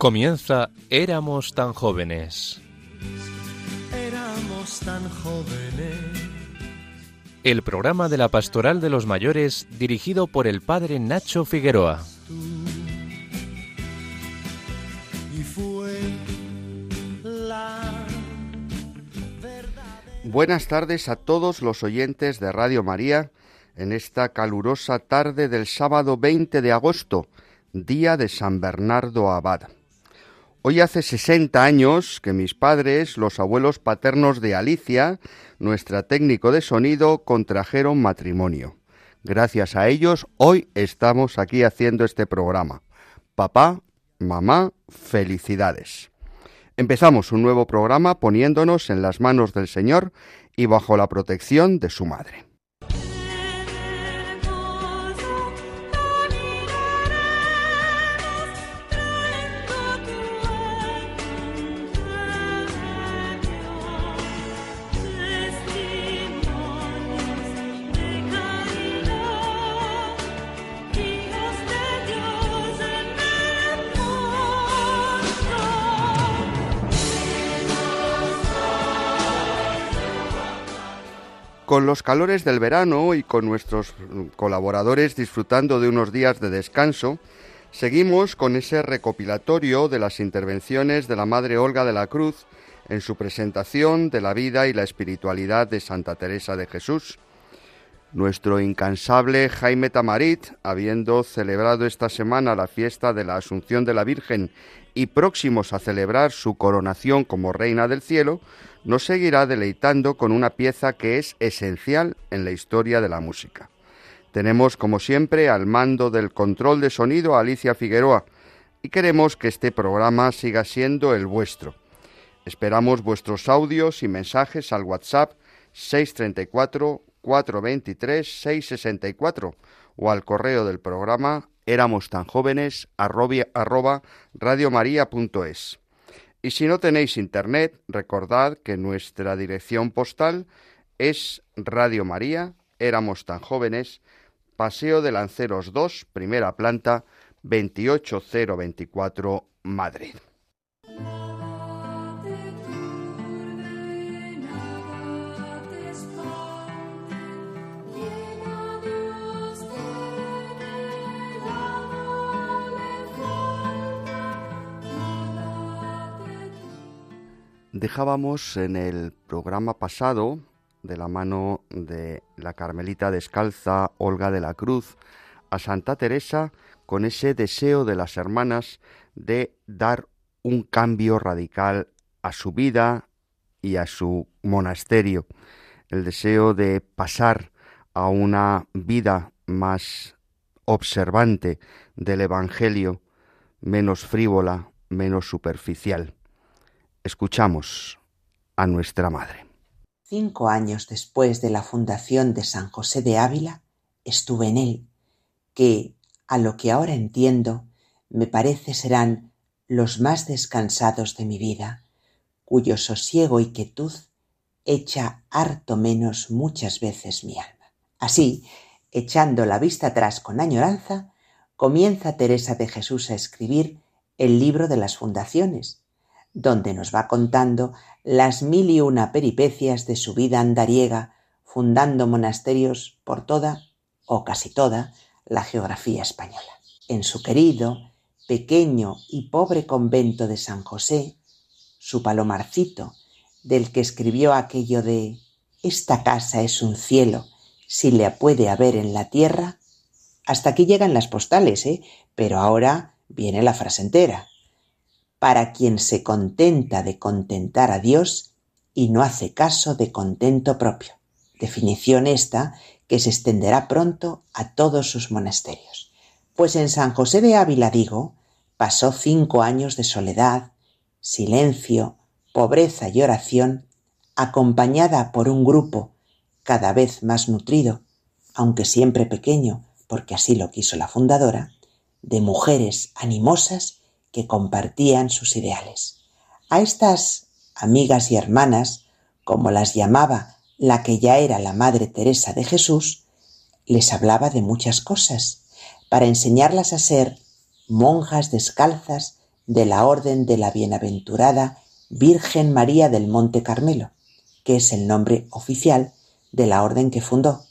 Comienza Éramos tan jóvenes. Éramos tan jóvenes. El programa de la Pastoral de los Mayores dirigido por el padre Nacho Figueroa. Y fue la Buenas tardes a todos los oyentes de Radio María en esta calurosa tarde del sábado 20 de agosto, día de San Bernardo Abad. Hoy hace 60 años que mis padres, los abuelos paternos de Alicia, nuestra técnico de sonido, contrajeron matrimonio. Gracias a ellos, hoy estamos aquí haciendo este programa. Papá, mamá, felicidades. Empezamos un nuevo programa poniéndonos en las manos del Señor y bajo la protección de su madre. Con los calores del verano y con nuestros colaboradores disfrutando de unos días de descanso, seguimos con ese recopilatorio de las intervenciones de la Madre Olga de la Cruz en su presentación de la vida y la espiritualidad de Santa Teresa de Jesús. Nuestro incansable Jaime Tamarit, habiendo celebrado esta semana la fiesta de la Asunción de la Virgen y próximos a celebrar su coronación como Reina del Cielo, nos seguirá deleitando con una pieza que es esencial en la historia de la música. Tenemos, como siempre, al mando del control de sonido a Alicia Figueroa y queremos que este programa siga siendo el vuestro. Esperamos vuestros audios y mensajes al WhatsApp 634 423 664 o al correo del programa éramos tan jóvenes arroba radiomaria.es. Y si no tenéis internet, recordad que nuestra dirección postal es Radio María, éramos tan jóvenes, Paseo de Lanceros 2, primera planta, 28024, Madrid. Dejábamos en el programa pasado, de la mano de la Carmelita descalza Olga de la Cruz, a Santa Teresa con ese deseo de las hermanas de dar un cambio radical a su vida y a su monasterio, el deseo de pasar a una vida más observante del Evangelio, menos frívola, menos superficial. Escuchamos a nuestra Madre. Cinco años después de la fundación de San José de Ávila, estuve en él, que, a lo que ahora entiendo, me parece serán los más descansados de mi vida, cuyo sosiego y quietud echa harto menos muchas veces mi alma. Así, echando la vista atrás con añoranza, comienza Teresa de Jesús a escribir el libro de las fundaciones, donde nos va contando las mil y una peripecias de su vida andariega, fundando monasterios por toda, o casi toda, la geografía española. En su querido, pequeño y pobre convento de San José, su palomarcito, del que escribió aquello de Esta casa es un cielo, si le puede haber en la tierra. Hasta aquí llegan las postales, ¿eh? Pero ahora viene la frase entera para quien se contenta de contentar a Dios y no hace caso de contento propio. Definición esta que se extenderá pronto a todos sus monasterios. Pues en San José de Ávila, digo, pasó cinco años de soledad, silencio, pobreza y oración, acompañada por un grupo cada vez más nutrido, aunque siempre pequeño, porque así lo quiso la fundadora, de mujeres animosas que compartían sus ideales. A estas amigas y hermanas, como las llamaba la que ya era la Madre Teresa de Jesús, les hablaba de muchas cosas, para enseñarlas a ser monjas descalzas de la Orden de la Bienaventurada Virgen María del Monte Carmelo, que es el nombre oficial de la orden que fundó,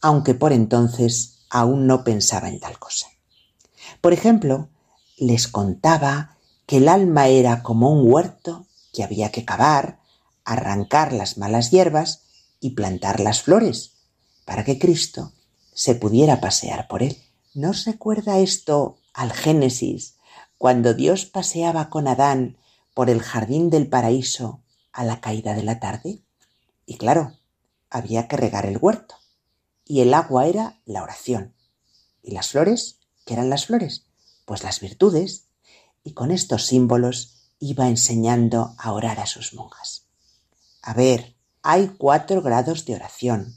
aunque por entonces aún no pensaba en tal cosa. Por ejemplo, les contaba que el alma era como un huerto que había que cavar, arrancar las malas hierbas y plantar las flores, para que Cristo se pudiera pasear por él. ¿No os recuerda esto al Génesis, cuando Dios paseaba con Adán por el jardín del paraíso a la caída de la tarde? Y claro, había que regar el huerto, y el agua era la oración, y las flores, ¿qué eran las flores? Pues las virtudes, y con estos símbolos iba enseñando a orar a sus monjas. A ver, hay cuatro grados de oración,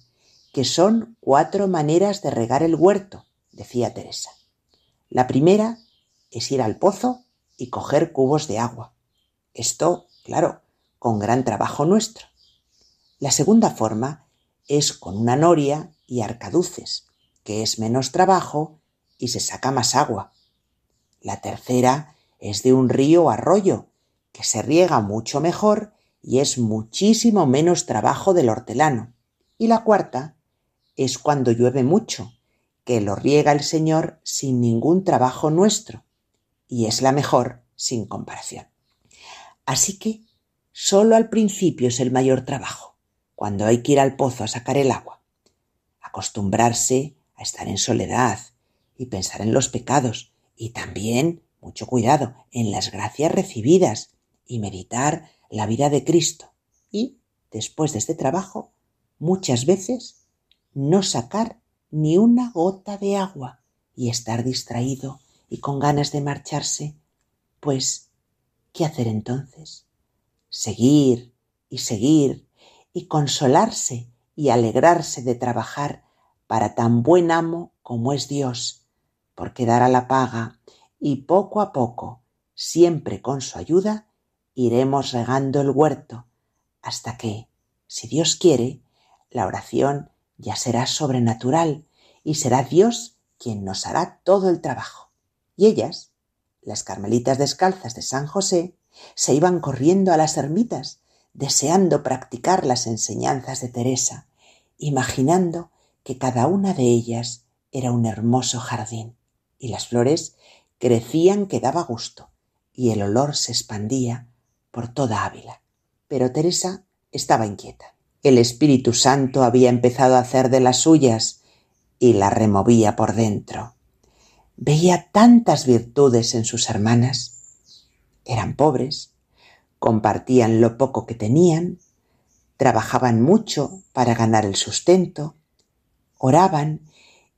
que son cuatro maneras de regar el huerto, decía Teresa. La primera es ir al pozo y coger cubos de agua. Esto, claro, con gran trabajo nuestro. La segunda forma es con una noria y arcaduces, que es menos trabajo y se saca más agua. La tercera es de un río o arroyo, que se riega mucho mejor y es muchísimo menos trabajo del hortelano. Y la cuarta es cuando llueve mucho, que lo riega el Señor sin ningún trabajo nuestro, y es la mejor sin comparación. Así que solo al principio es el mayor trabajo, cuando hay que ir al pozo a sacar el agua. Acostumbrarse a estar en soledad y pensar en los pecados, y también, mucho cuidado, en las gracias recibidas y meditar la vida de Cristo. Y, después de este trabajo, muchas veces no sacar ni una gota de agua y estar distraído y con ganas de marcharse, pues, ¿qué hacer entonces? Seguir y seguir y consolarse y alegrarse de trabajar para tan buen amo como es Dios, porque dará la paga y poco a poco, siempre con su ayuda, iremos regando el huerto hasta que, si Dios quiere, la oración ya será sobrenatural y será Dios quien nos hará todo el trabajo. Y ellas, las carmelitas descalzas de San José, se iban corriendo a las ermitas, deseando practicar las enseñanzas de Teresa, imaginando que cada una de ellas era un hermoso jardín, y las flores crecían que daba gusto, y el olor se expandía por toda Ávila. Pero Teresa estaba inquieta. El Espíritu Santo había empezado a hacer de las suyas y la removía por dentro. Veía tantas virtudes en sus hermanas. Eran pobres, compartían lo poco que tenían, trabajaban mucho para ganar el sustento, oraban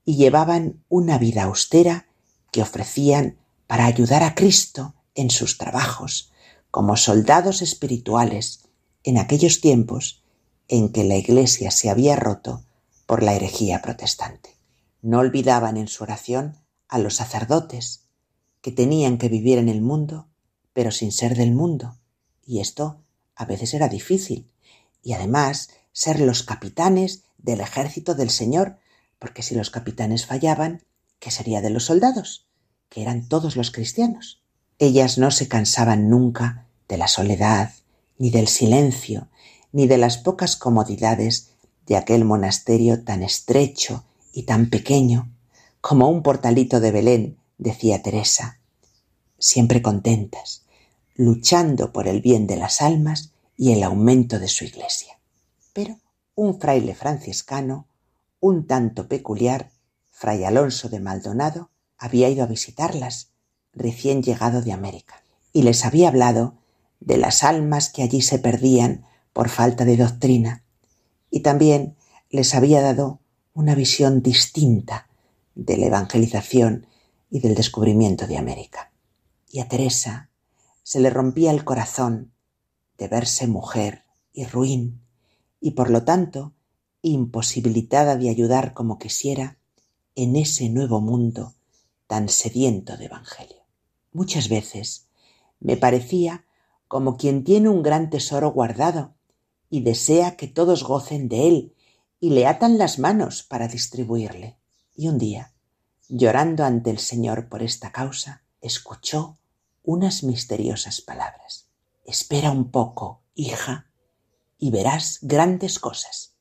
y llevaban una vida austera que ofrecían para ayudar a Cristo en sus trabajos, como soldados espirituales en aquellos tiempos en que la Iglesia se había roto por la herejía protestante. No olvidaban en su oración a los sacerdotes, que tenían que vivir en el mundo, pero sin ser del mundo, y esto a veces era difícil, y además ser los capitanes del ejército del Señor, porque si los capitanes fallaban, ¿qué sería de los soldados? que eran todos los cristianos. Ellas no se cansaban nunca de la soledad, ni del silencio, ni de las pocas comodidades de aquel monasterio tan estrecho y tan pequeño, como un portalito de Belén, decía Teresa, siempre contentas, luchando por el bien de las almas y el aumento de su iglesia. Pero un fraile franciscano, un tanto peculiar, fray Alonso de Maldonado, había ido a visitarlas recién llegado de América, y les había hablado de las almas que allí se perdían por falta de doctrina, y también les había dado una visión distinta de la evangelización y del descubrimiento de América. Y a Teresa se le rompía el corazón de verse mujer y ruin, y por lo tanto imposibilitada de ayudar como quisiera en ese nuevo mundo tan sediento de Evangelio. Muchas veces me parecía como quien tiene un gran tesoro guardado y desea que todos gocen de él y le atan las manos para distribuirle. Y un día, llorando ante el Señor por esta causa, escuchó unas misteriosas palabras. Espera un poco, hija, y verás grandes cosas.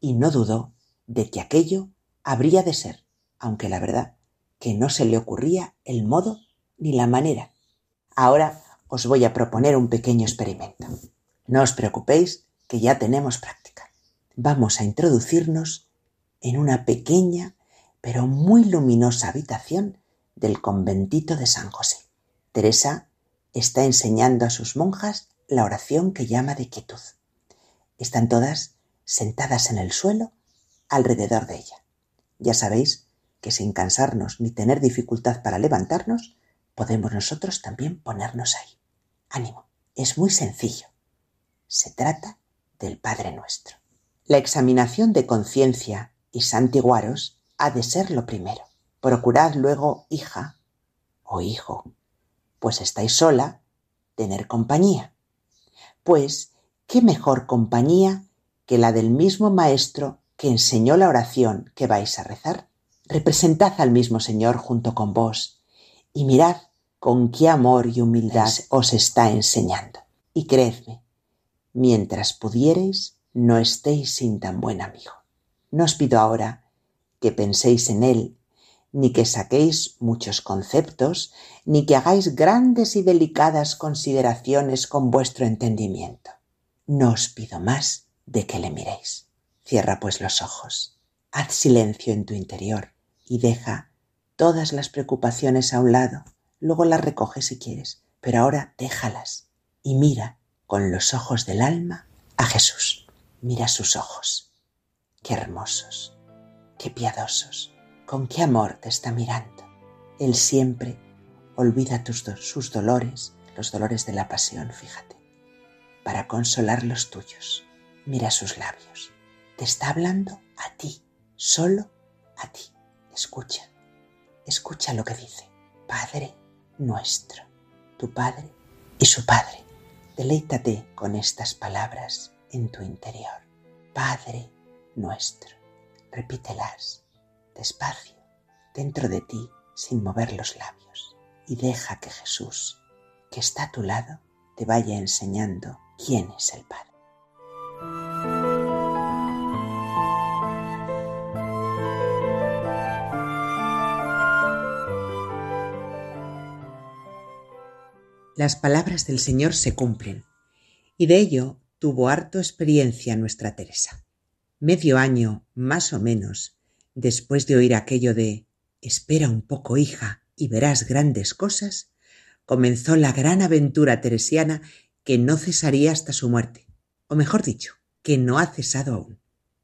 Y no dudó de que aquello habría de ser, aunque la verdad que no se le ocurría el modo ni la manera. Ahora os voy a proponer un pequeño experimento. No os preocupéis, que ya tenemos práctica. Vamos a introducirnos en una pequeña pero muy luminosa habitación del conventito de San José. Teresa está enseñando a sus monjas la oración que llama de quietud. Están todas sentadas en el suelo alrededor de ella. Ya sabéis que sin cansarnos ni tener dificultad para levantarnos, podemos nosotros también ponernos ahí. Ánimo, es muy sencillo. Se trata del Padre Nuestro. La examinación de conciencia y santiguaros ha de ser lo primero. Procurad luego, hija o hijo, pues estáis sola, tener compañía. Pues, ¿qué mejor compañía que la del mismo Maestro que enseñó la oración que vais a rezar? Representad al mismo Señor junto con vos y mirad con qué amor y humildad os está enseñando. Y creedme, mientras pudiereis, no estéis sin tan buen amigo. No os pido ahora que penséis en él, ni que saquéis muchos conceptos, ni que hagáis grandes y delicadas consideraciones con vuestro entendimiento. No os pido más de que le miréis. Cierra pues los ojos, haz silencio en tu interior y deja todas las preocupaciones a un lado. Luego las recoge si quieres, pero ahora déjalas y mira con los ojos del alma a Jesús. Mira sus ojos. Qué hermosos, qué piadosos, con qué amor te está mirando. Él siempre olvida tus sus dolores, los dolores de la pasión, fíjate, para consolar los tuyos. Mira sus labios. Te está hablando a ti, solo a ti. Escucha, escucha lo que dice. Padre nuestro, tu Padre y su Padre. Deleítate con estas palabras en tu interior. Padre nuestro. Repítelas despacio dentro de ti sin mover los labios y deja que Jesús, que está a tu lado, te vaya enseñando quién es el Padre. Las palabras del Señor se cumplen, y de ello tuvo harto experiencia nuestra Teresa. Medio año, más o menos, después de oír aquello de Espera un poco, hija, y verás grandes cosas, comenzó la gran aventura teresiana que no cesaría hasta su muerte, o mejor dicho, que no ha cesado aún.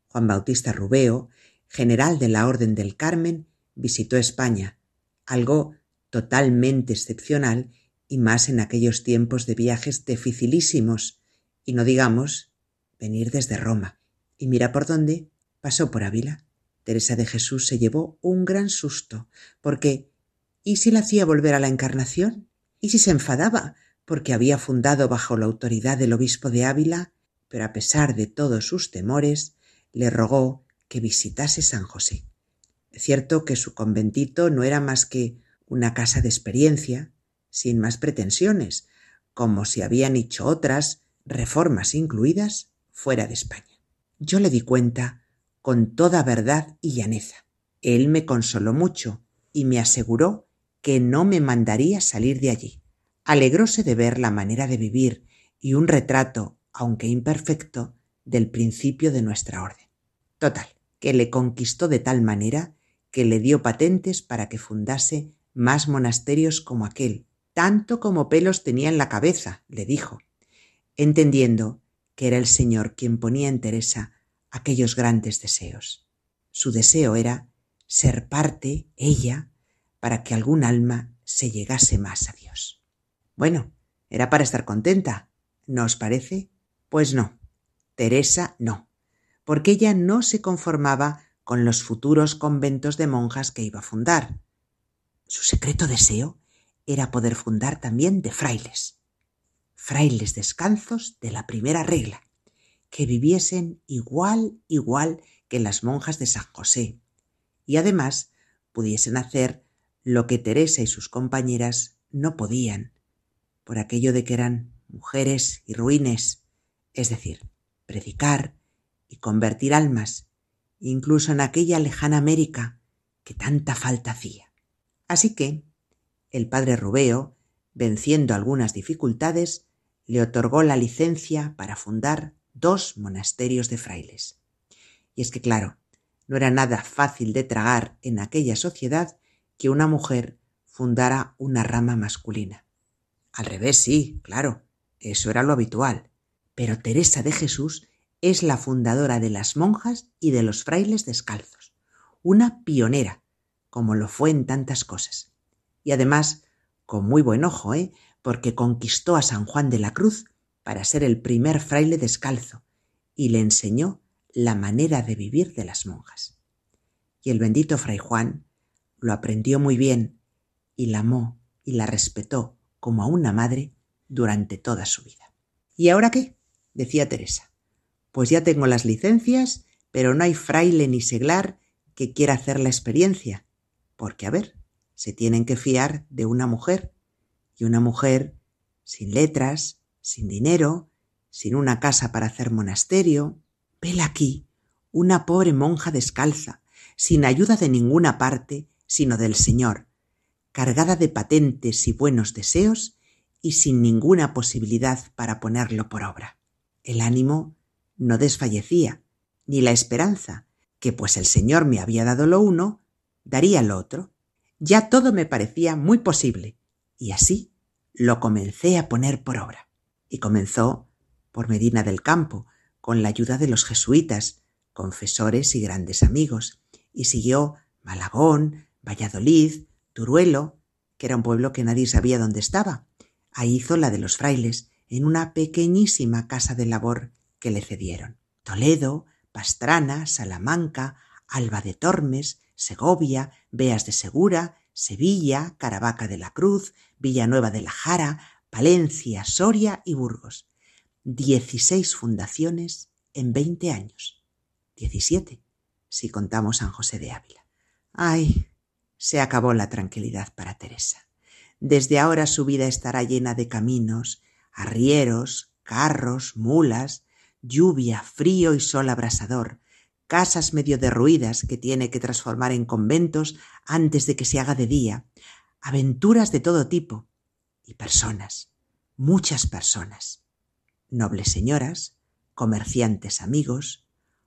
Juan Bautista Rubeo, general de la Orden del Carmen, visitó España, algo totalmente excepcional y más en aquellos tiempos de viajes dificilísimos, y no digamos venir desde Roma. Y mira por dónde pasó por Ávila. Teresa de Jesús se llevó un gran susto, porque ¿y si la hacía volver a la encarnación? ¿Y si se enfadaba porque había fundado bajo la autoridad del obispo de Ávila? Pero a pesar de todos sus temores, le rogó que visitase San José. Es cierto que su conventito no era más que una casa de experiencia, sin más pretensiones, como si habían hecho otras, reformas incluidas, fuera de España. Yo le di cuenta con toda verdad y llaneza. Él me consoló mucho y me aseguró que no me mandaría salir de allí. Alegróse de ver la manera de vivir y un retrato, aunque imperfecto, del principio de nuestra orden. Total, que le conquistó de tal manera que le dio patentes para que fundase más monasterios como aquel, tanto como pelos tenía en la cabeza, le dijo, entendiendo que era el Señor quien ponía en Teresa aquellos grandes deseos. Su deseo era ser parte, ella, para que algún alma se llegase más a Dios. Bueno, era para estar contenta, ¿no os parece? Pues no, Teresa no, porque ella no se conformaba con los futuros conventos de monjas que iba a fundar. Su secreto deseo era poder fundar también de frailes, frailes descansos de la primera regla, que viviesen igual, igual que las monjas de San José, y además pudiesen hacer lo que Teresa y sus compañeras no podían, por aquello de que eran mujeres y ruines, es decir, predicar y convertir almas, incluso en aquella lejana América que tanta falta hacía. Así que el padre Rubeo, venciendo algunas dificultades, le otorgó la licencia para fundar dos monasterios de frailes. Y es que, claro, no era nada fácil de tragar en aquella sociedad que una mujer fundara una rama masculina. Al revés, sí, claro, eso era lo habitual. Pero Teresa de Jesús es la fundadora de las monjas y de los frailes descalzos, una pionera, como lo fue en tantas cosas. Y además, con muy buen ojo, ¿eh? porque conquistó a San Juan de la Cruz para ser el primer fraile descalzo y le enseñó la manera de vivir de las monjas. Y el bendito fray Juan lo aprendió muy bien y la amó y la respetó como a una madre durante toda su vida. ¿Y ahora qué? decía Teresa. Pues ya tengo las licencias, pero no hay fraile ni seglar que quiera hacer la experiencia, porque, a ver, se tienen que fiar de una mujer, y una mujer sin letras, sin dinero, sin una casa para hacer monasterio. Vela aquí, una pobre monja descalza, sin ayuda de ninguna parte, sino del Señor, cargada de patentes y buenos deseos y sin ninguna posibilidad para ponerlo por obra. El ánimo no desfallecía, ni la esperanza, que pues el Señor me había dado lo uno, daría lo otro. Ya todo me parecía muy posible, y así lo comencé a poner por obra y comenzó por Medina del Campo, con la ayuda de los jesuitas, confesores y grandes amigos, y siguió Malagón, Valladolid, Turuelo, que era un pueblo que nadie sabía dónde estaba. Ahí hizo la de los frailes, en una pequeñísima casa de labor que le cedieron. Toledo, Pastrana, Salamanca, Alba de Tormes, Segovia, Beas de Segura, Sevilla, Caravaca de la Cruz, Villanueva de la Jara, Palencia, Soria y Burgos. Dieciséis fundaciones en veinte años. Diecisiete, si contamos San José de Ávila. Ay, se acabó la tranquilidad para Teresa. Desde ahora su vida estará llena de caminos, arrieros, carros, mulas, lluvia, frío y sol abrasador, casas medio derruidas que tiene que transformar en conventos antes de que se haga de día, aventuras de todo tipo, y personas, muchas personas, nobles señoras, comerciantes amigos,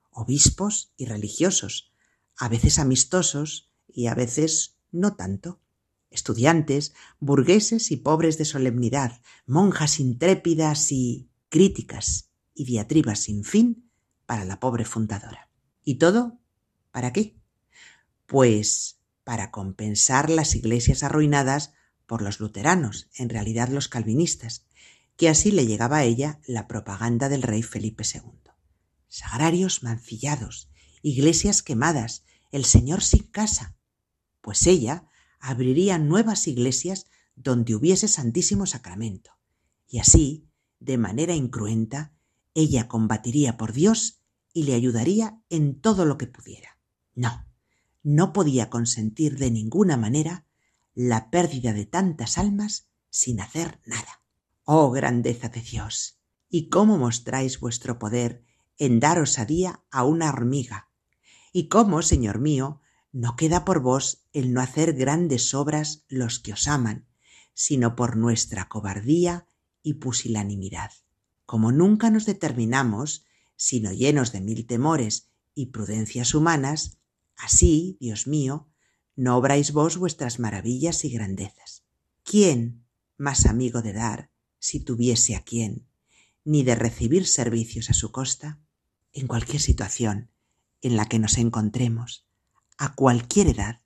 obispos y religiosos, a veces amistosos y a veces no tanto, estudiantes, burgueses y pobres de solemnidad, monjas intrépidas y críticas y diatribas sin fin para la pobre fundadora. ¿Y todo? ¿Para qué? Pues para compensar las iglesias arruinadas por los luteranos, en realidad los calvinistas, que así le llegaba a ella la propaganda del rey Felipe II. Sagrarios mancillados, iglesias quemadas, el Señor sin casa, pues ella abriría nuevas iglesias donde hubiese Santísimo Sacramento, y así, de manera incruenta, ella combatiría por Dios y le ayudaría en todo lo que pudiera. No, no podía consentir de ninguna manera la pérdida de tantas almas sin hacer nada. Oh grandeza de Dios, y cómo mostráis vuestro poder en dar osadía a una hormiga, y cómo, Señor mío, no queda por vos el no hacer grandes obras los que os aman, sino por nuestra cobardía y pusilanimidad. Como nunca nos determinamos, sino llenos de mil temores y prudencias humanas, así, Dios mío, no obráis vos vuestras maravillas y grandezas. ¿Quién más amigo de dar, si tuviese a quién, ni de recibir servicios a su costa? En cualquier situación en la que nos encontremos, a cualquier edad,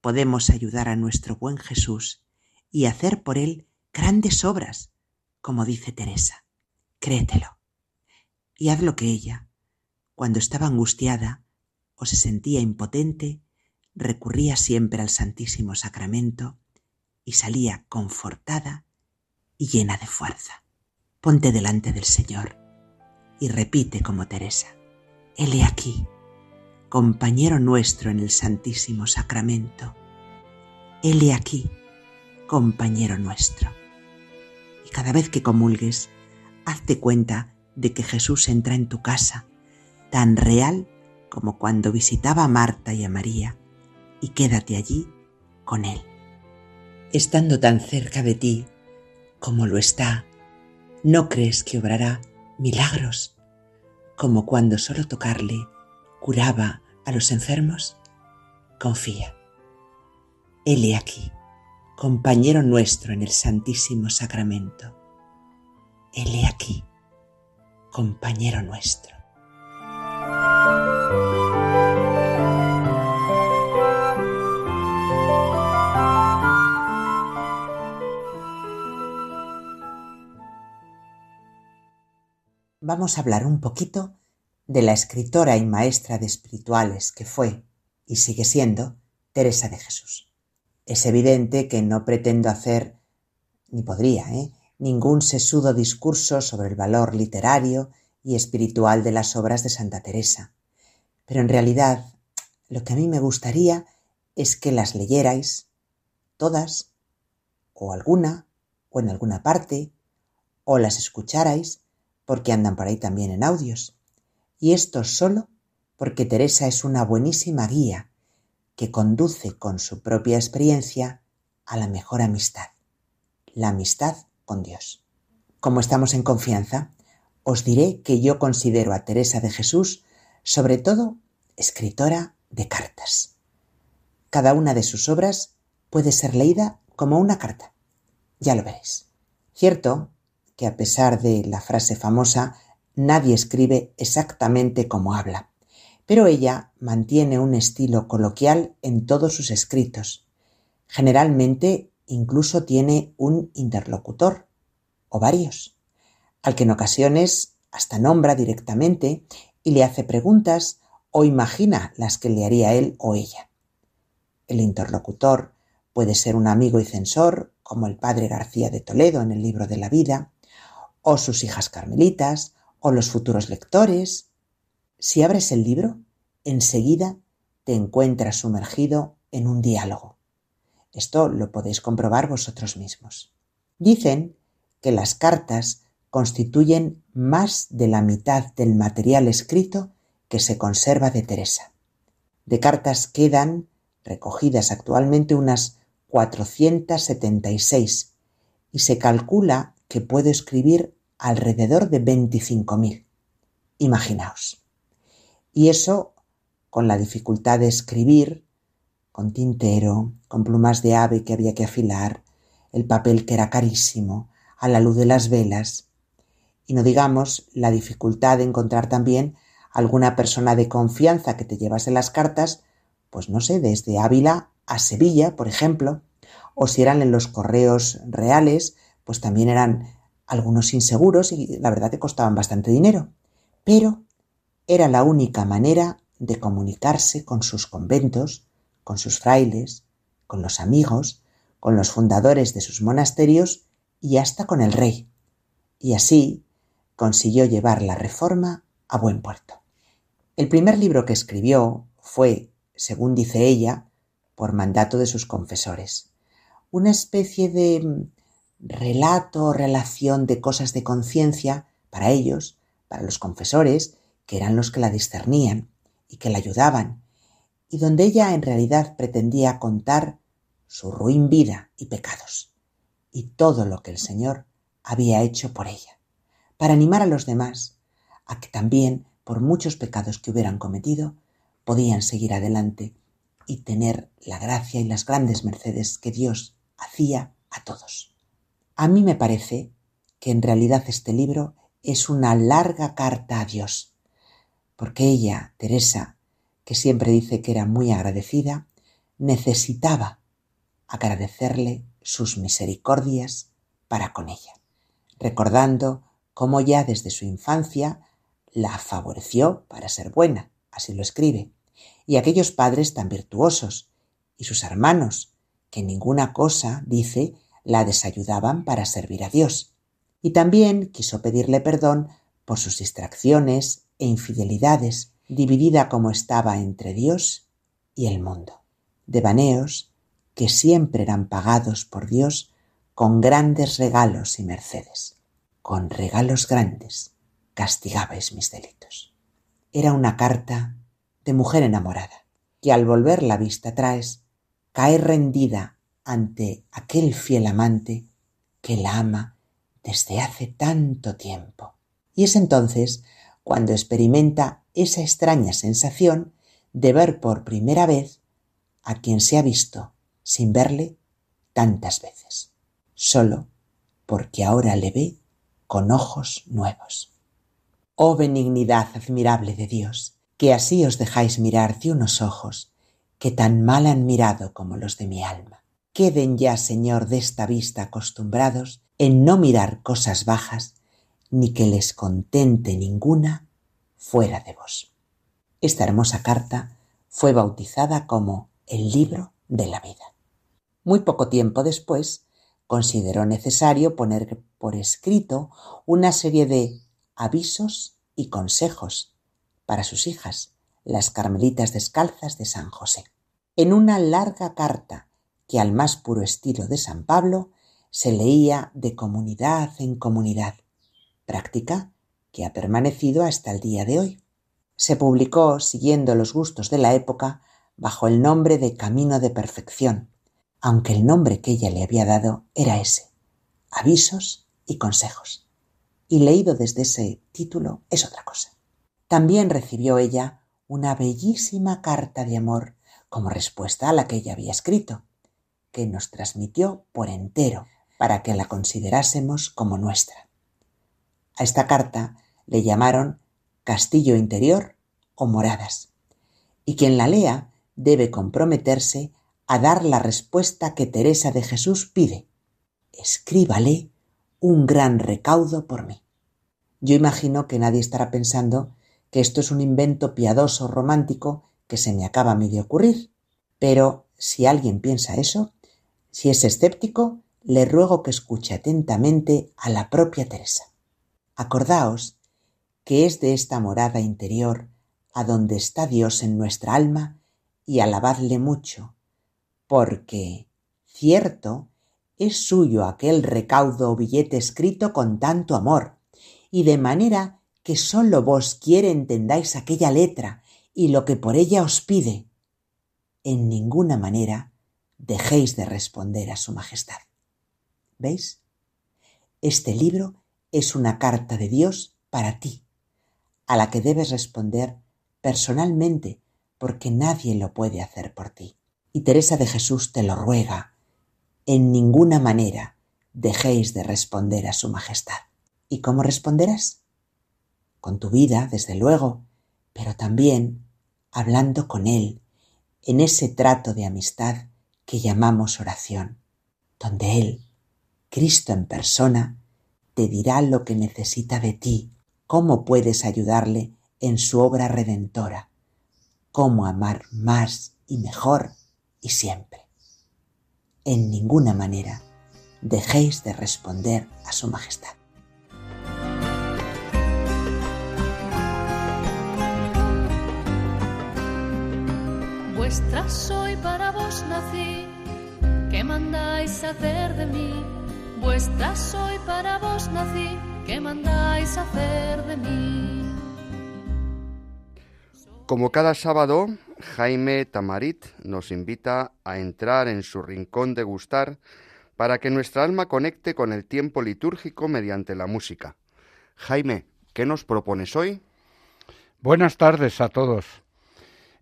podemos ayudar a nuestro buen Jesús y hacer por él grandes obras, como dice Teresa. Créetelo. Y haz lo que ella, cuando estaba angustiada o se sentía impotente, recurría siempre al Santísimo Sacramento y salía confortada y llena de fuerza. Ponte delante del Señor y repite como Teresa, Él aquí, compañero nuestro en el Santísimo Sacramento. Él aquí, compañero nuestro. Y cada vez que comulgues, hazte cuenta de que Jesús entra en tu casa, tan real como cuando visitaba a Marta y a María, y quédate allí con Él. Estando tan cerca de ti como lo está, ¿no crees que obrará milagros como cuando solo tocarle curaba a los enfermos? Confía. Él he aquí, compañero nuestro en el Santísimo Sacramento. Él he aquí, compañero nuestro. Vamos a hablar un poquito de la escritora y maestra de espirituales que fue y sigue siendo Teresa de Jesús. Es evidente que no pretendo hacer, ni podría, ¿eh? Ningún sesudo discurso sobre el valor literario y espiritual de las obras de Santa Teresa. Pero en realidad lo que a mí me gustaría es que las leyerais todas, o alguna, o en alguna parte, o las escucharais, porque andan por ahí también en audios. Y esto solo porque Teresa es una buenísima guía que conduce con su propia experiencia a la mejor amistad, la amistad Dios. Como estamos en confianza, os diré que yo considero a Teresa de Jesús sobre todo escritora de cartas. Cada una de sus obras puede ser leída como una carta. Ya lo veréis. Cierto que a pesar de la frase famosa, nadie escribe exactamente como habla pero ella mantiene un estilo coloquial en todos sus escritos. Generalmente incluso tiene un interlocutor, o varios, al que en ocasiones hasta nombra directamente y le hace preguntas o imagina las que le haría él o ella. El interlocutor puede ser un amigo y censor, como el padre García de Toledo en el libro de la vida, o sus hijas carmelitas, o los futuros lectores, si abres el libro, enseguida te encuentras sumergido en un diálogo. Esto lo podéis comprobar vosotros mismos. Dicen que las cartas constituyen más de la mitad del material escrito que se conserva de Teresa. De cartas quedan recogidas actualmente unas 476 y se calcula que puede escribir alrededor de 25.000. Imaginaos. Y eso con la dificultad de escribir, con tintero, con plumas de ave que había que afilar, el papel que era carísimo, a la luz de las velas, y no digamos la dificultad de encontrar también alguna persona de confianza que te llevase las cartas, pues no sé, desde Ávila a Sevilla, por ejemplo, o si eran en los correos reales, pues también eran algunos inseguros y la verdad que costaban bastante dinero. Pero era la única manera de comunicarse con sus conventos, con sus frailes, con los amigos, con los fundadores de sus monasterios y hasta con el rey. Y así consiguió llevar la reforma a buen puerto. El primer libro que escribió fue, según dice ella, por mandato de sus confesores, una especie de mm, relato o relación de cosas de conciencia para ellos, para los confesores, que eran los que la discernían y que la ayudaban, y donde ella en realidad pretendía contar su ruin vida y pecados, y todo lo que el Señor había hecho por ella, para animar a los demás a que también, por muchos pecados que hubieran cometido, podían seguir adelante y tener la gracia y las grandes mercedes que Dios hacía a todos. A mí me parece que en realidad este libro es una larga carta a Dios, porque ella, Teresa, que siempre dice que era muy agradecida, necesitaba agradecerle sus misericordias para con ella, recordando cómo ya desde su infancia la favoreció para ser buena, así lo escribe, y aquellos padres tan virtuosos, y sus hermanos, que ninguna cosa, dice, la desayudaban para servir a Dios. Y también quiso pedirle perdón por sus distracciones e infidelidades, dividida como estaba entre Dios y el mundo. Devaneos que siempre eran pagados por Dios con grandes regalos y mercedes. Con regalos grandes castigabais mis delitos. Era una carta de mujer enamorada, que al volver la vista atrás cae rendida ante aquel fiel amante que la ama desde hace tanto tiempo. Y es entonces cuando experimenta esa extraña sensación de ver por primera vez a quien se ha visto sin verle tantas veces, solo porque ahora le ve con ojos nuevos. Oh benignidad admirable de Dios, que así os dejáis mirar de unos ojos que tan mal han mirado como los de mi alma. Queden ya, Señor, de esta vista acostumbrados en no mirar cosas bajas, ni que les contente ninguna fuera de vos. Esta hermosa carta fue bautizada como el libro de la vida. Muy poco tiempo después, consideró necesario poner por escrito una serie de avisos y consejos para sus hijas, las Carmelitas Descalzas de San José. En una larga carta que al más puro estilo de San Pablo se leía de comunidad en comunidad, práctica que ha permanecido hasta el día de hoy. Se publicó, siguiendo los gustos de la época, bajo el nombre de Camino de Perfección, aunque el nombre que ella le había dado era ese, Avisos y Consejos. Y leído desde ese título es otra cosa. También recibió ella una bellísima carta de amor como respuesta a la que ella había escrito, que nos transmitió por entero para que la considerásemos como nuestra. A esta carta le llamaron castillo interior o moradas, y quien la lea debe comprometerse a dar la respuesta que Teresa de Jesús pide. Escríbale un gran recaudo por mí. Yo imagino que nadie estará pensando que esto es un invento piadoso romántico que se me acaba mí de ocurrir. Pero si alguien piensa eso, si es escéptico, le ruego que escuche atentamente a la propia Teresa. Acordaos que es de esta morada interior a donde está Dios en nuestra alma y alabadle mucho, porque, cierto, es suyo aquel recaudo o billete escrito con tanto amor, y de manera que sólo vos quiere entendáis aquella letra y lo que por ella os pide. En ninguna manera dejéis de responder a su majestad. ¿Veis? Este libro es una carta de Dios para ti, a la que debes responder personalmente, porque nadie lo puede hacer por ti. Y Teresa de Jesús te lo ruega. En ninguna manera dejéis de responder a su majestad. ¿Y cómo responderás? Con tu vida, desde luego, pero también hablando con Él en ese trato de amistad que llamamos oración, donde Él, Cristo en persona, te dirá lo que necesita de ti, cómo puedes ayudarle en su obra redentora, cómo amar más y mejor y siempre. En ninguna manera dejéis de responder a su majestad. Vuestra soy para vos nací, ¿qué mandáis hacer de mí? Vuestra soy para vos nací, ¿qué mandáis hacer de mí? Como cada sábado, Jaime Tamarit nos invita a entrar en su rincón de gustar para que nuestra alma conecte con el tiempo litúrgico mediante la música. Jaime, ¿qué nos propones hoy? Buenas tardes a todos.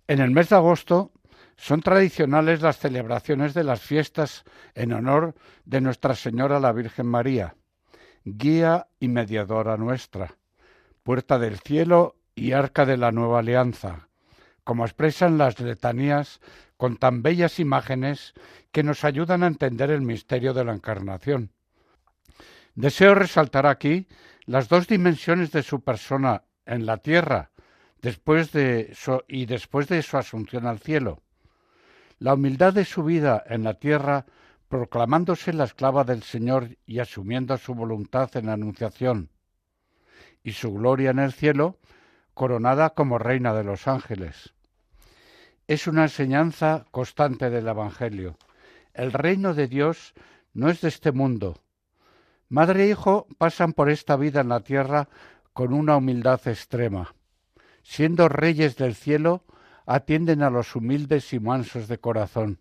En el mes de agosto son tradicionales las celebraciones de las fiestas en honor de Nuestra Señora la Virgen María, guía y mediadora nuestra, puerta del cielo y arca de la nueva alianza, como expresan las letanías con tan bellas imágenes que nos ayudan a entender el misterio de la Encarnación. Deseo resaltar aquí las dos dimensiones de su persona en la tierra después de y después de su asunción al cielo la humildad de su vida en la tierra, proclamándose la esclava del Señor y asumiendo su voluntad en la Anunciación, y su gloria en el cielo, coronada como reina de los ángeles. Es una enseñanza constante del Evangelio. El reino de Dios no es de este mundo. Madre e hijo pasan por esta vida en la tierra con una humildad extrema. Siendo reyes del cielo, atienden a los humildes y mansos de corazón.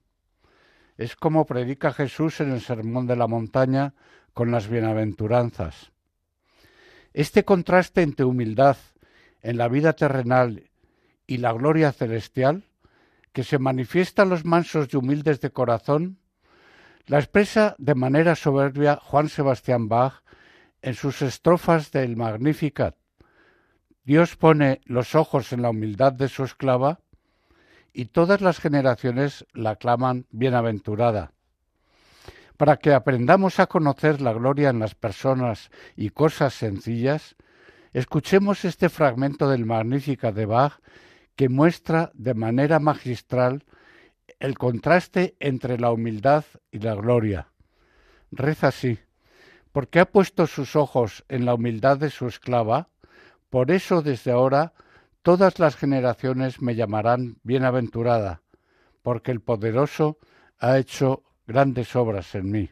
Es como predica Jesús en el Sermón de la Montaña con las bienaventuranzas. Este contraste entre humildad en la vida terrenal y la gloria celestial, que se manifiesta en los mansos y humildes de corazón, la expresa de manera soberbia Juan Sebastián Bach en sus estrofas del Magnificat. Dios pone los ojos en la humildad de su esclava y todas las generaciones la claman bienaventurada. Para que aprendamos a conocer la gloria en las personas y cosas sencillas, escuchemos este fragmento del Magnífica de Bach que muestra de manera magistral el contraste entre la humildad y la gloria. Reza así, porque ha puesto sus ojos en la humildad de su esclava, por eso desde ahora todas las generaciones me llamarán bienaventurada, porque el poderoso ha hecho grandes obras en mí.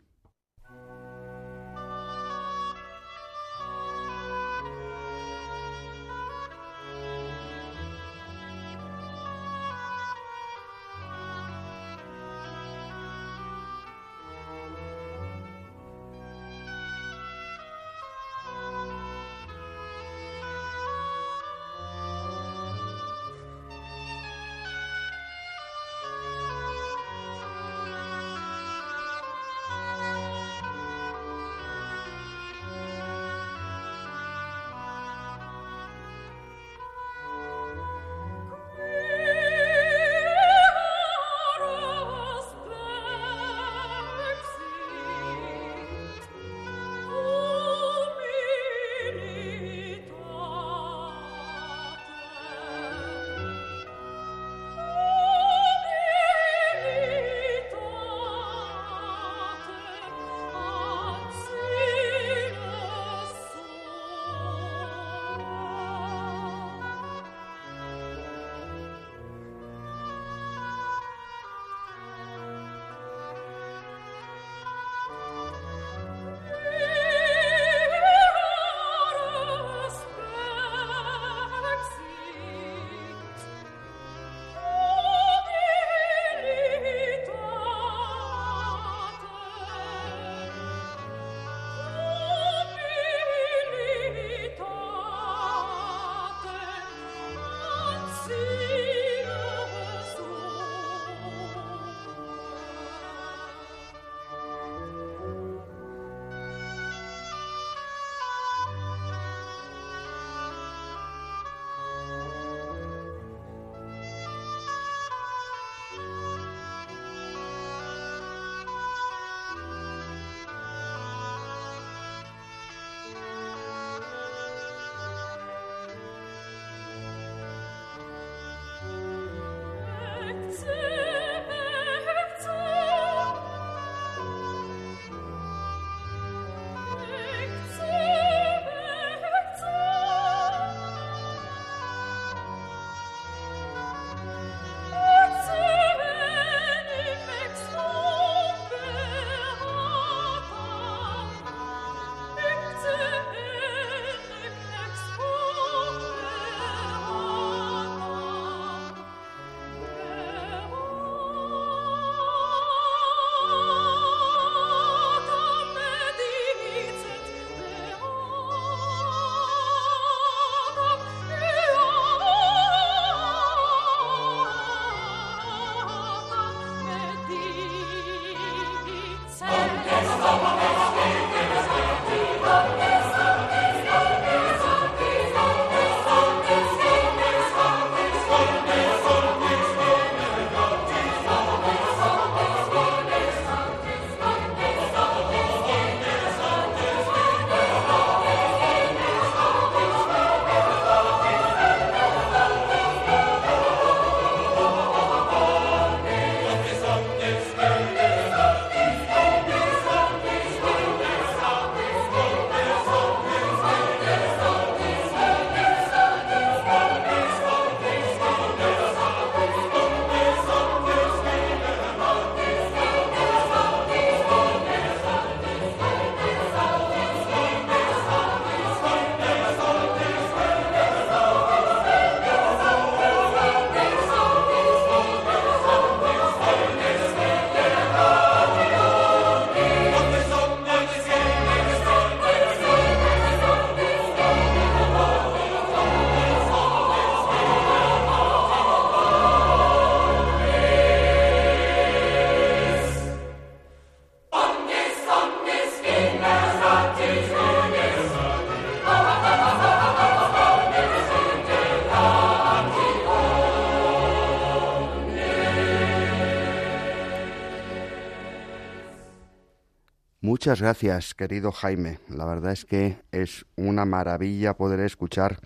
Muchas gracias, querido Jaime. La verdad es que es una maravilla poder escuchar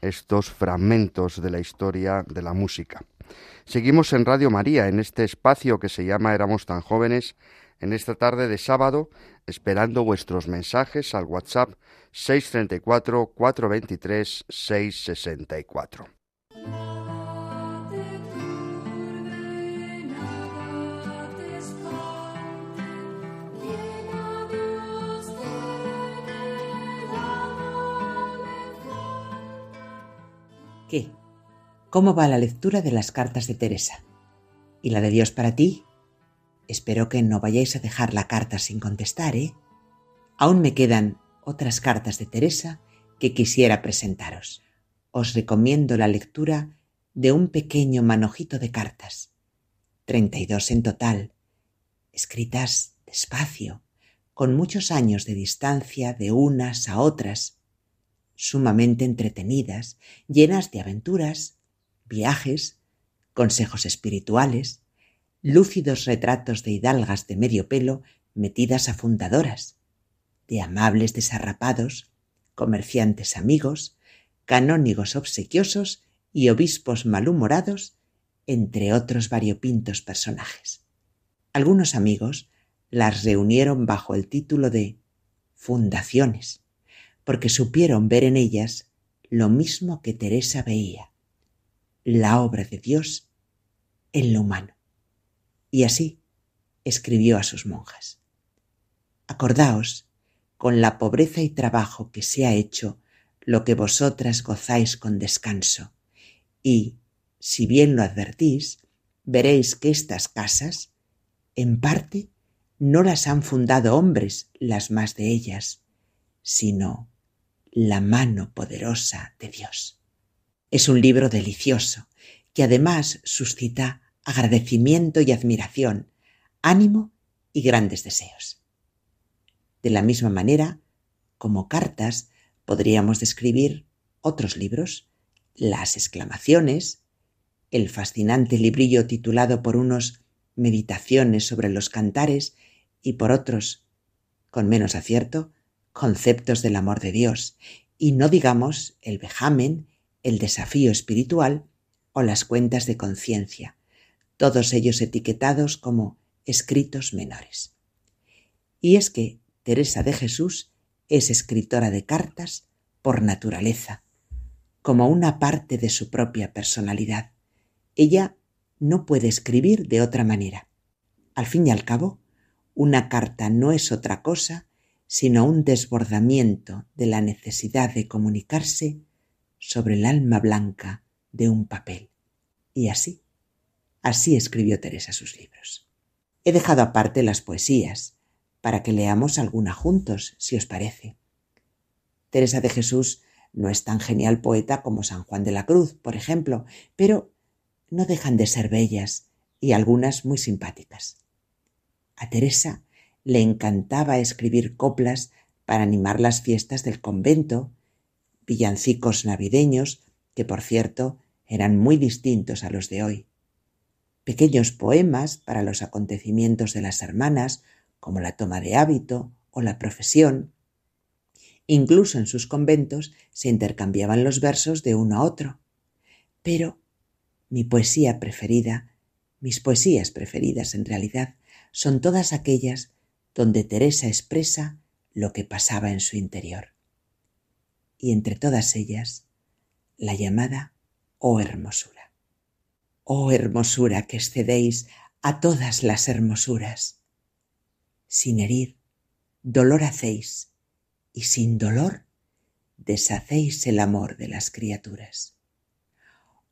estos fragmentos de la historia de la música. Seguimos en Radio María, en este espacio que se llama Éramos tan jóvenes, en esta tarde de sábado, esperando vuestros mensajes al WhatsApp 634 ¿Qué? ¿Cómo va la lectura de las cartas de Teresa? ¿Y la de Dios para ti? Espero que no vayáis a dejar la carta sin contestar, ¿eh? Aún me quedan otras cartas de Teresa que quisiera presentaros. Os recomiendo la lectura de un pequeño manojito de cartas, treinta y dos en total, escritas despacio, con muchos años de distancia de unas a otras, sumamente entretenidas, llenas de aventuras, viajes, consejos espirituales, lúcidos retratos de hidalgas de medio pelo metidas a fundadoras, de amables desarrapados, comerciantes amigos, canónigos obsequiosos y obispos malhumorados, entre otros variopintos personajes. Algunos amigos las reunieron bajo el título de Fundaciones, porque supieron ver en ellas lo mismo que Teresa veía, la obra de Dios en lo humano. Y así escribió a sus monjas. Acordaos, con la pobreza y trabajo que se ha hecho, lo que vosotras gozáis con descanso, y, si bien lo advertís, veréis que estas casas, en parte, no las han fundado hombres, las más de ellas, sino la mano poderosa de Dios. Es un libro delicioso que además suscita agradecimiento y admiración, ánimo y grandes deseos. De la misma manera, como cartas, podríamos describir otros libros, las exclamaciones, el fascinante librillo titulado por unos Meditaciones sobre los cantares y por otros, con menos acierto, conceptos del amor de Dios, y no digamos el vejamen, el desafío espiritual o las cuentas de conciencia, todos ellos etiquetados como escritos menores. Y es que Teresa de Jesús es escritora de cartas por naturaleza, como una parte de su propia personalidad. Ella no puede escribir de otra manera. Al fin y al cabo, una carta no es otra cosa sino un desbordamiento de la necesidad de comunicarse sobre el alma blanca de un papel. Y así, así escribió Teresa sus libros. He dejado aparte las poesías, para que leamos alguna juntos, si os parece. Teresa de Jesús no es tan genial poeta como San Juan de la Cruz, por ejemplo, pero no dejan de ser bellas y algunas muy simpáticas. A Teresa le encantaba escribir coplas para animar las fiestas del convento, villancicos navideños, que por cierto eran muy distintos a los de hoy, pequeños poemas para los acontecimientos de las hermanas, como la toma de hábito o la profesión. Incluso en sus conventos se intercambiaban los versos de uno a otro. Pero mi poesía preferida, mis poesías preferidas en realidad, son todas aquellas donde Teresa expresa lo que pasaba en su interior. Y entre todas ellas, la llamada Oh hermosura. Oh hermosura que excedéis a todas las hermosuras. Sin herir, dolor hacéis, y sin dolor deshacéis el amor de las criaturas.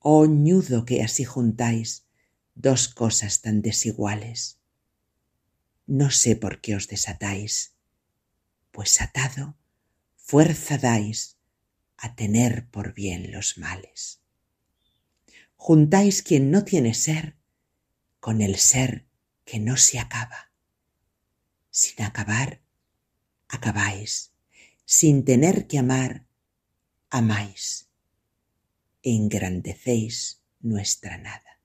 Oh ñudo que así juntáis dos cosas tan desiguales no sé por qué os desatáis, pues atado fuerza dais a tener por bien los males. Juntáis quien no tiene ser con el ser que no se acaba. Sin acabar, acabáis. Sin tener que amar, amáis. Engrandecéis nuestra nada.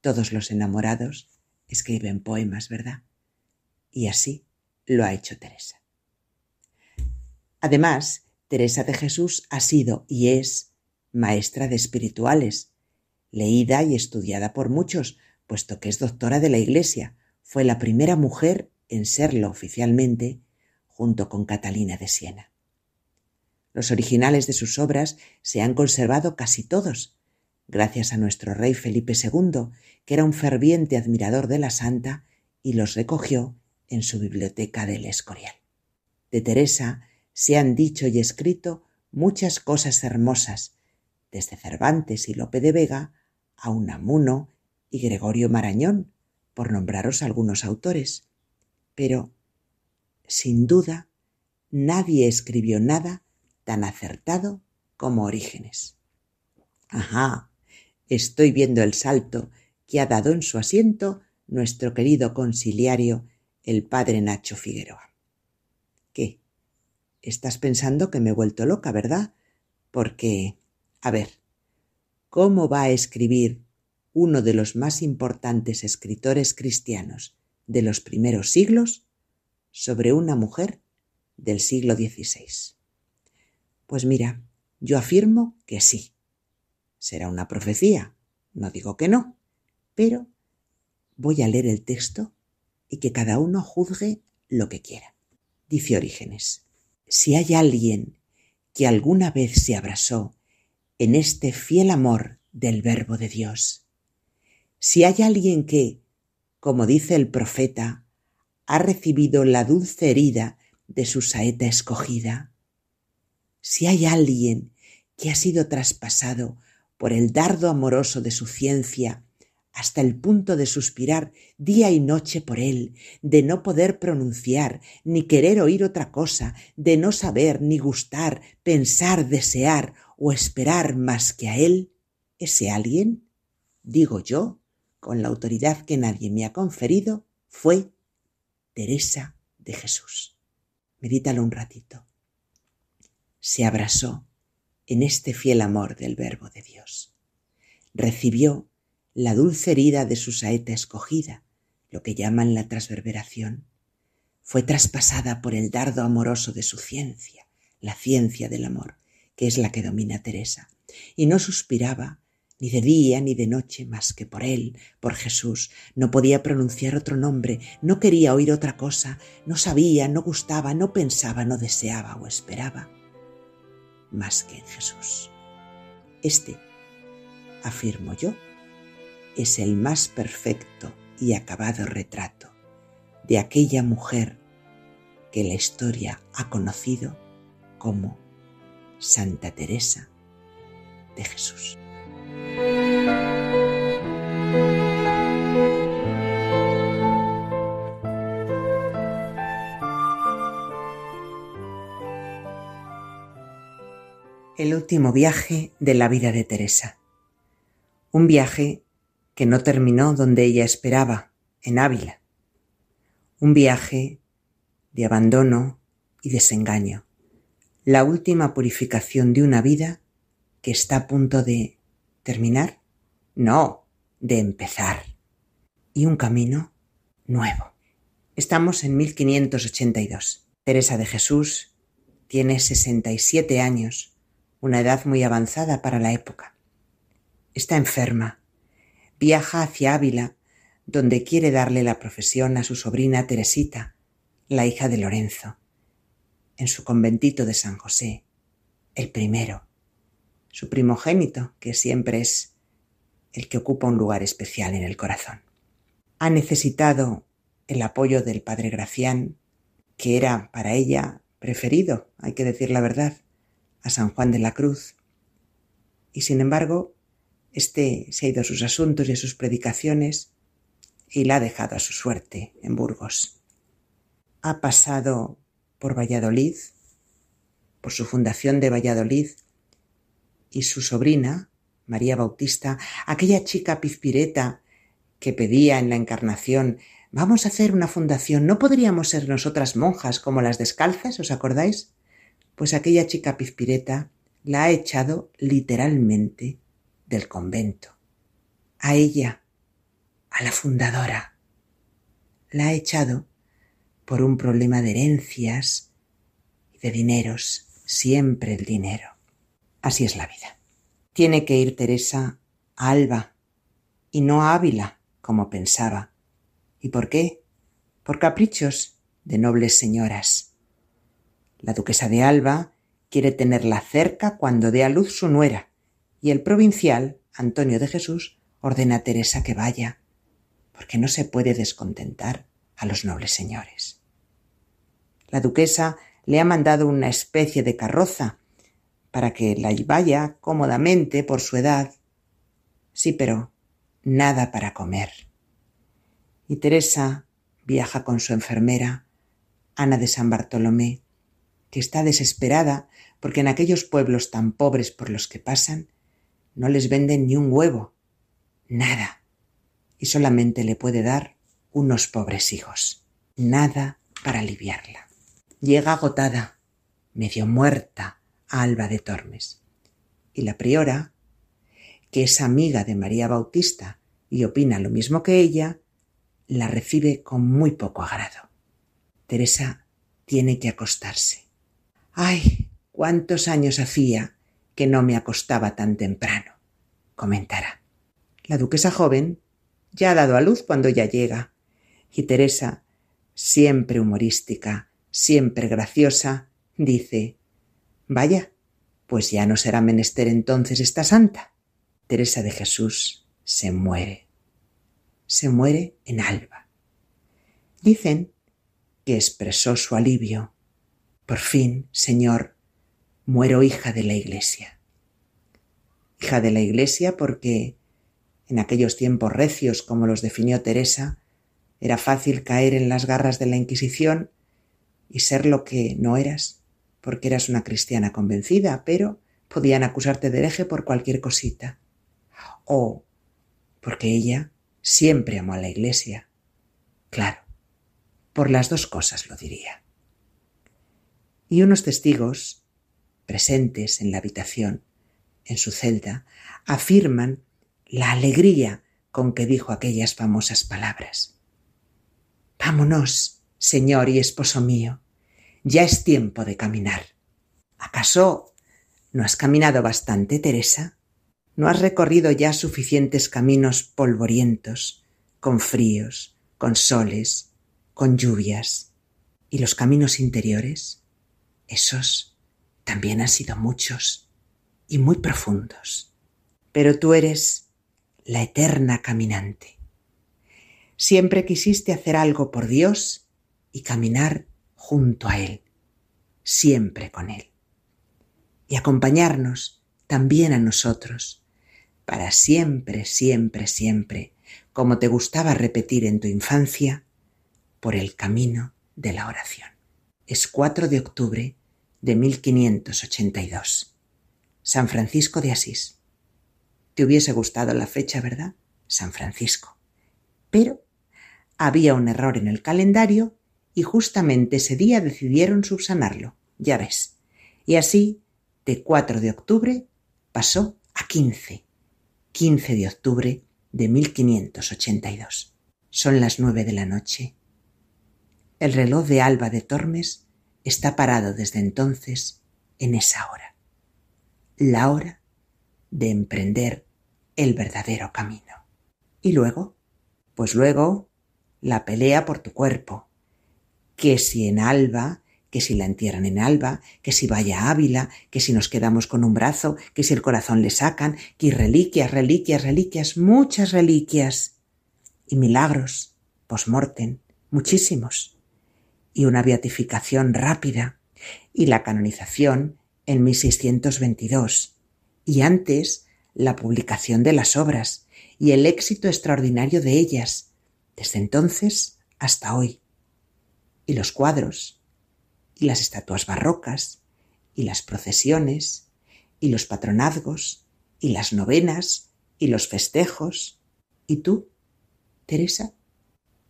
Todos los enamorados escriben poemas, ¿verdad? Y así, lo ha hecho Teresa. Además, Teresa de Jesús ha sido y es maestra de espirituales, leída y estudiada por muchos, puesto que es doctora de la Iglesia. Fue la primera mujer en serlo oficialmente, junto con Catalina de Siena. Los originales de sus obras se han conservado casi todos, gracias a nuestro rey Felipe II, que era un ferviente admirador de la santa y los recogió en su biblioteca del Escorial. De Teresa se han dicho y escrito muchas cosas hermosas, desde Cervantes y Lope de Vega a Unamuno y Gregorio Marañón, por nombraros algunos autores. Pero, sin duda, nadie escribió nada tan acertado como Orígenes. Ajá, estoy viendo el salto que ha dado en su asiento nuestro querido conciliario, el padre Nacho Figueroa. ¿Qué? Estás pensando que me he vuelto loca, ¿verdad? Porque, a ver, ¿cómo va a escribir uno de los más importantes escritores cristianos de los primeros siglos sobre una mujer del siglo XVI? Pues mira, yo afirmo que sí. Será una profecía, no digo que no, pero voy a leer el texto y que cada uno juzgue lo que quiera. Dice Orígenes, si hay alguien que alguna vez se abrazó en este fiel amor del Verbo de Dios, si hay alguien que, como dice el profeta, ha recibido la dulce herida de su saeta escogida, si hay alguien que ha sido traspasado por el dardo amoroso de su ciencia hasta el punto de suspirar día y noche por él, de no poder pronunciar, ni querer oír otra cosa, de no saber, ni gustar, pensar, desear o esperar más que a él, ese alguien, digo yo, con la autoridad que nadie me ha conferido, fue Teresa de Jesús. Medítalo un ratito. Se abrazó en este fiel amor del Verbo de Dios. Recibió la dulce herida de su saeta escogida, lo que llaman la transverberación, fue traspasada por el dardo amoroso de su ciencia, la ciencia del amor, que es la que domina Teresa, y no suspiraba ni de día ni de noche más que por él, por Jesús. No podía pronunciar otro nombre, no quería oír otra cosa, no sabía, no gustaba, no pensaba, no deseaba o esperaba más que en Jesús. Este, afirmo yo, es el más perfecto y acabado retrato de aquella mujer que la historia ha conocido como Santa Teresa de Jesús. El último viaje de la vida de Teresa. Un viaje que no terminó donde ella esperaba, en Ávila. Un viaje de abandono y desengaño. La última purificación de una vida que está a punto de terminar. No, de empezar. Y un camino nuevo. Estamos en 1582. Teresa de Jesús tiene 67 años, una edad muy avanzada para la época. Está enferma viaja hacia Ávila, donde quiere darle la profesión a su sobrina Teresita, la hija de Lorenzo, en su conventito de San José, el primero, su primogénito, que siempre es el que ocupa un lugar especial en el corazón. Ha necesitado el apoyo del padre Gracián, que era para ella preferido, hay que decir la verdad, a San Juan de la Cruz, y sin embargo este se ha ido a sus asuntos y a sus predicaciones y la ha dejado a su suerte en Burgos. Ha pasado por Valladolid, por su fundación de Valladolid, y su sobrina, María Bautista, aquella chica pizpireta que pedía en la Encarnación Vamos a hacer una fundación, ¿no podríamos ser nosotras monjas como las descalzas? ¿Os acordáis? Pues aquella chica pizpireta la ha echado literalmente del convento, a ella, a la fundadora. La ha echado por un problema de herencias y de dineros, siempre el dinero. Así es la vida. Tiene que ir Teresa a Alba y no a Ávila, como pensaba. ¿Y por qué? Por caprichos de nobles señoras. La duquesa de Alba quiere tenerla cerca cuando dé a luz su nuera, y el provincial, Antonio de Jesús, ordena a Teresa que vaya, porque no se puede descontentar a los nobles señores. La duquesa le ha mandado una especie de carroza para que la vaya cómodamente por su edad. Sí, pero nada para comer. Y Teresa viaja con su enfermera, Ana de San Bartolomé, que está desesperada porque en aquellos pueblos tan pobres por los que pasan no les venden ni un huevo, nada, y solamente le puede dar unos pobres hijos, nada para aliviarla. Llega agotada, medio muerta, a Alba de Tormes, y la priora, que es amiga de María Bautista y opina lo mismo que ella, la recibe con muy poco agrado. Teresa tiene que acostarse. ¡Ay! ¿Cuántos años hacía que no me acostaba tan temprano? comentará. La duquesa joven ya ha dado a luz cuando ya llega, y Teresa, siempre humorística, siempre graciosa, dice Vaya, pues ya no será menester entonces esta santa. Teresa de Jesús se muere. Se muere en Alba. Dicen que expresó su alivio. Por fin, Señor, muero hija de la Iglesia. Hija de la Iglesia porque en aquellos tiempos recios como los definió Teresa, era fácil caer en las garras de la Inquisición y ser lo que no eras, porque eras una cristiana convencida, pero podían acusarte de hereje por cualquier cosita. O porque ella siempre amó a la Iglesia. Claro, por las dos cosas lo diría. Y unos testigos presentes en la habitación, en su celda, afirman la alegría con que dijo aquellas famosas palabras. Vámonos, Señor y esposo mío, ya es tiempo de caminar. ¿Acaso no has caminado bastante, Teresa? ¿No has recorrido ya suficientes caminos polvorientos, con fríos, con soles, con lluvias? ¿Y los caminos interiores? Esos también han sido muchos y muy profundos. Pero tú eres la eterna caminante. Siempre quisiste hacer algo por Dios y caminar junto a Él, siempre con Él. Y acompañarnos también a nosotros, para siempre, siempre, siempre, como te gustaba repetir en tu infancia, por el camino de la oración. Es 4 de octubre de 1582. San Francisco de Asís. Te hubiese gustado la fecha, ¿verdad? San Francisco. Pero había un error en el calendario y justamente ese día decidieron subsanarlo, ya ves. Y así, de 4 de octubre pasó a 15. 15 de octubre de 1582. Son las nueve de la noche. El reloj de Alba de Tormes está parado desde entonces en esa hora, la hora de emprender el verdadero camino. Y luego, pues luego, la pelea por tu cuerpo, que si en Alba, que si la entierran en Alba, que si vaya a Ávila, que si nos quedamos con un brazo, que si el corazón le sacan, que reliquias, reliquias, reliquias, muchas reliquias. Y milagros, post-mortem, muchísimos y una beatificación rápida y la canonización en 1622 y antes la publicación de las obras y el éxito extraordinario de ellas desde entonces hasta hoy. Y los cuadros y las estatuas barrocas y las procesiones y los patronazgos y las novenas y los festejos. Y tú Teresa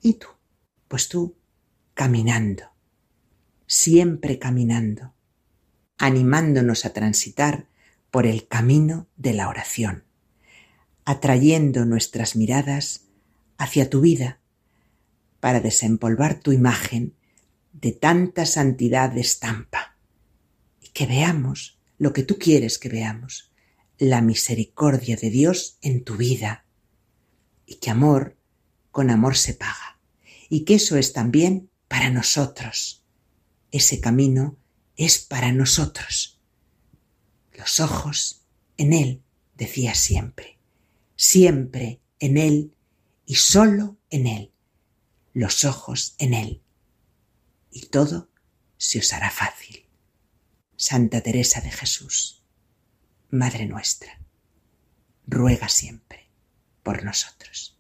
y tú pues tú caminando, siempre caminando, animándonos a transitar por el camino de la oración, atrayendo nuestras miradas hacia tu vida para desempolvar tu imagen de tanta santidad de estampa. Y que veamos lo que tú quieres que veamos, la misericordia de Dios en tu vida y que amor con amor se paga. Y que eso es también para nosotros. Ese camino es para nosotros. Los ojos en Él, decía siempre, siempre en Él y solo en Él, los ojos en Él. Y todo se os hará fácil. Santa Teresa de Jesús, Madre nuestra, ruega siempre por nosotros.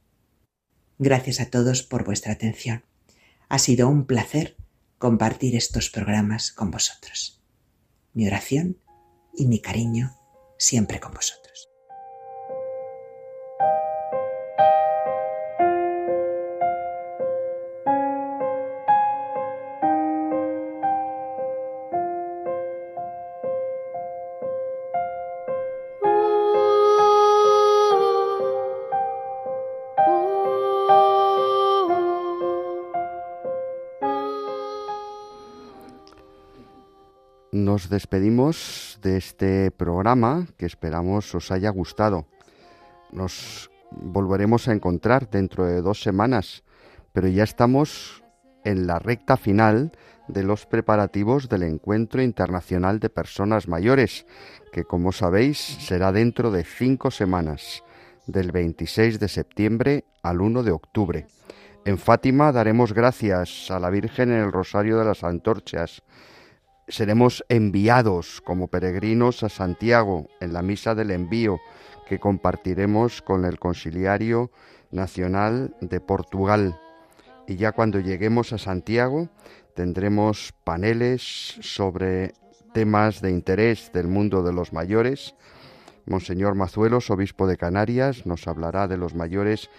Gracias a todos por vuestra atención. Ha sido un placer compartir estos programas con vosotros. Mi oración y mi cariño siempre con vosotros. Despedimos de este programa que esperamos os haya gustado. Nos volveremos a encontrar dentro de dos semanas, pero ya estamos en la recta final de los preparativos del Encuentro Internacional de Personas Mayores, que como sabéis será dentro de cinco semanas, del 26 de septiembre al 1 de octubre. En Fátima daremos gracias a la Virgen en el Rosario de las Antorchas, seremos enviados como peregrinos a Santiago en la misa del envío que compartiremos con el Conciliario Nacional de Portugal. Y ya cuando lleguemos a Santiago tendremos paneles sobre temas de interés del mundo de los mayores. Monseñor Mazuelos, obispo de Canarias, nos hablará de los mayores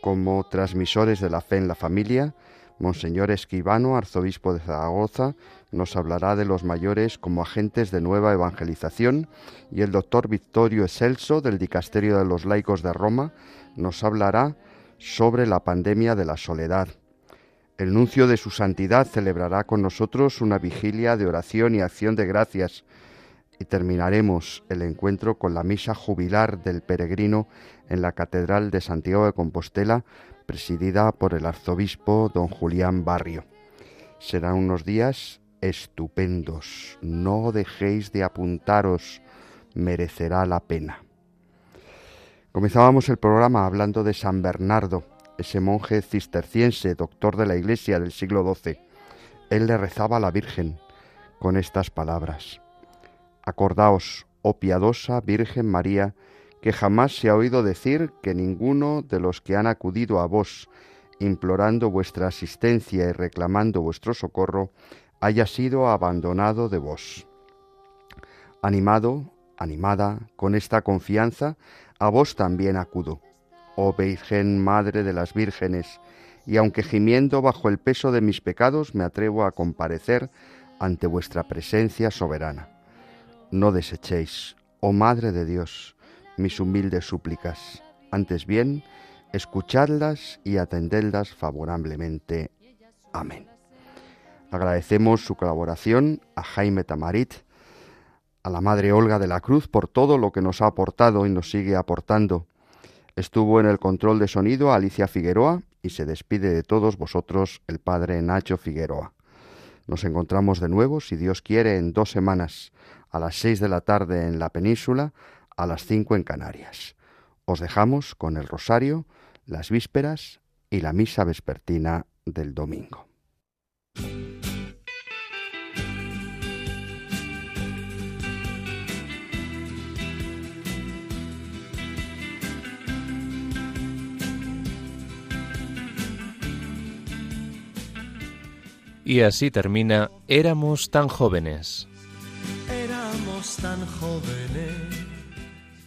como transmisores de la fe en la familia. Monseñor Esquivano, arzobispo de Zaragoza, nos hablará de los mayores como agentes de nueva evangelización y el doctor Victorio Excelso del Dicasterio de los Laicos de Roma nos hablará sobre la pandemia de la soledad. El nuncio de su santidad celebrará con nosotros una vigilia de oración y acción de gracias y terminaremos el encuentro con la misa jubilar del peregrino en la Catedral de Santiago de Compostela presidida por el arzobispo don Julián Barrio. Serán unos días estupendos. No dejéis de apuntaros, merecerá la pena. Comenzábamos el programa hablando de San Bernardo, ese monje cisterciense, doctor de la Iglesia del siglo XII. Él le rezaba a la Virgen con estas palabras. Acordaos, oh piadosa Virgen María, que jamás se ha oído decir que ninguno de los que han acudido a vos, implorando vuestra asistencia y reclamando vuestro socorro, haya sido abandonado de vos. Animado, animada, con esta confianza, a vos también acudo, oh Virgen Madre de las Vírgenes, y aunque gimiendo bajo el peso de mis pecados, me atrevo a comparecer ante vuestra presencia soberana. No desechéis, oh Madre de Dios, mis humildes súplicas, antes bien, escuchadlas y atendedlas favorablemente. Amén. Agradecemos su colaboración a Jaime Tamarit, a la Madre Olga de la Cruz por todo lo que nos ha aportado y nos sigue aportando. Estuvo en el control de sonido Alicia Figueroa y se despide de todos vosotros el Padre Nacho Figueroa. Nos encontramos de nuevo, si Dios quiere, en dos semanas, a las seis de la tarde en la península, a las cinco en Canarias. Os dejamos con el rosario, las vísperas y la misa vespertina del domingo. Y así termina Éramos tan jóvenes. Éramos tan jóvenes.